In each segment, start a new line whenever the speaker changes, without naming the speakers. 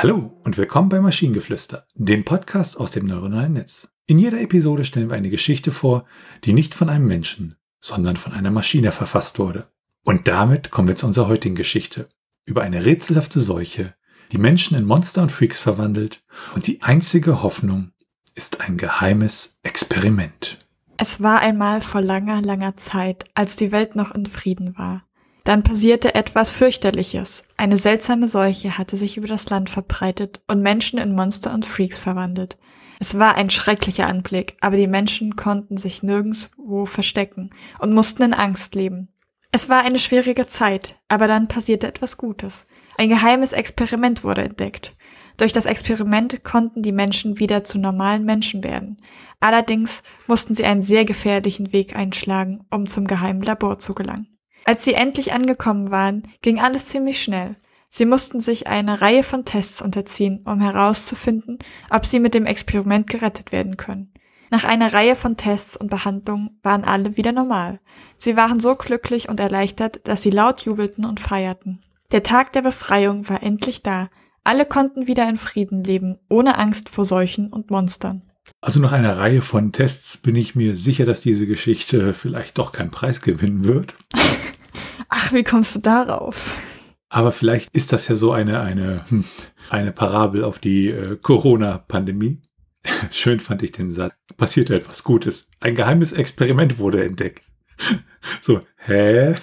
Hallo und willkommen bei Maschinengeflüster, dem Podcast aus dem neuronalen Netz. In jeder Episode stellen wir eine Geschichte vor, die nicht von einem Menschen, sondern von einer Maschine verfasst wurde. Und damit kommen wir zu unserer heutigen Geschichte über eine rätselhafte Seuche, die Menschen in Monster und Freaks verwandelt und die einzige Hoffnung ist ein geheimes Experiment.
Es war einmal vor langer, langer Zeit, als die Welt noch in Frieden war. Dann passierte etwas fürchterliches. Eine seltsame Seuche hatte sich über das Land verbreitet und Menschen in Monster und Freaks verwandelt. Es war ein schrecklicher Anblick, aber die Menschen konnten sich nirgendswo verstecken und mussten in Angst leben. Es war eine schwierige Zeit, aber dann passierte etwas Gutes. Ein geheimes Experiment wurde entdeckt. Durch das Experiment konnten die Menschen wieder zu normalen Menschen werden. Allerdings mussten sie einen sehr gefährlichen Weg einschlagen, um zum geheimen Labor zu gelangen. Als sie endlich angekommen waren, ging alles ziemlich schnell. Sie mussten sich einer Reihe von Tests unterziehen, um herauszufinden, ob sie mit dem Experiment gerettet werden können. Nach einer Reihe von Tests und Behandlungen waren alle wieder normal. Sie waren so glücklich und erleichtert, dass sie laut jubelten und feierten. Der Tag der Befreiung war endlich da. Alle konnten wieder in Frieden leben, ohne Angst vor Seuchen und Monstern.
Also nach einer Reihe von Tests bin ich mir sicher, dass diese Geschichte vielleicht doch keinen Preis gewinnen wird.
Ach, wie kommst du darauf?
Aber vielleicht ist das ja so eine, eine, hm, eine Parabel auf die äh, Corona-Pandemie. Schön fand ich den Satz. Passierte etwas Gutes. Ein geheimes Experiment wurde entdeckt. So, hä?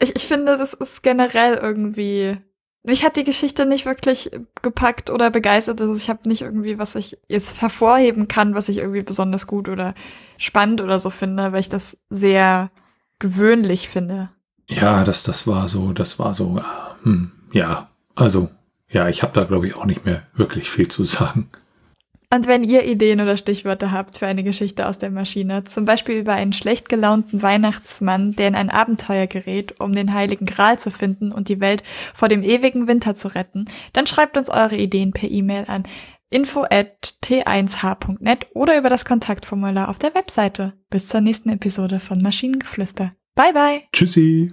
Ich, ich finde, das ist generell irgendwie. Mich hat die Geschichte nicht wirklich gepackt oder begeistert. Also ich habe nicht irgendwie, was ich jetzt hervorheben kann, was ich irgendwie besonders gut oder spannend oder so finde, weil ich das sehr gewöhnlich finde.
Ja, das, das war so, das war so, hm, ja, also, ja, ich habe da, glaube ich, auch nicht mehr wirklich viel zu sagen.
Und wenn ihr Ideen oder Stichwörter habt für eine Geschichte aus der Maschine, zum Beispiel über einen schlecht gelaunten Weihnachtsmann, der in ein Abenteuer gerät, um den Heiligen Gral zu finden und die Welt vor dem ewigen Winter zu retten, dann schreibt uns eure Ideen per E-Mail an info at t1h.net oder über das Kontaktformular auf der Webseite. Bis zur nächsten Episode von Maschinengeflüster. Bye bye.
Tschüssi.